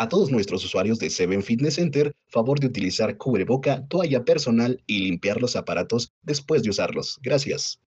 A todos nuestros usuarios de Seven Fitness Center, favor de utilizar cubreboca, toalla personal y limpiar los aparatos después de usarlos. Gracias.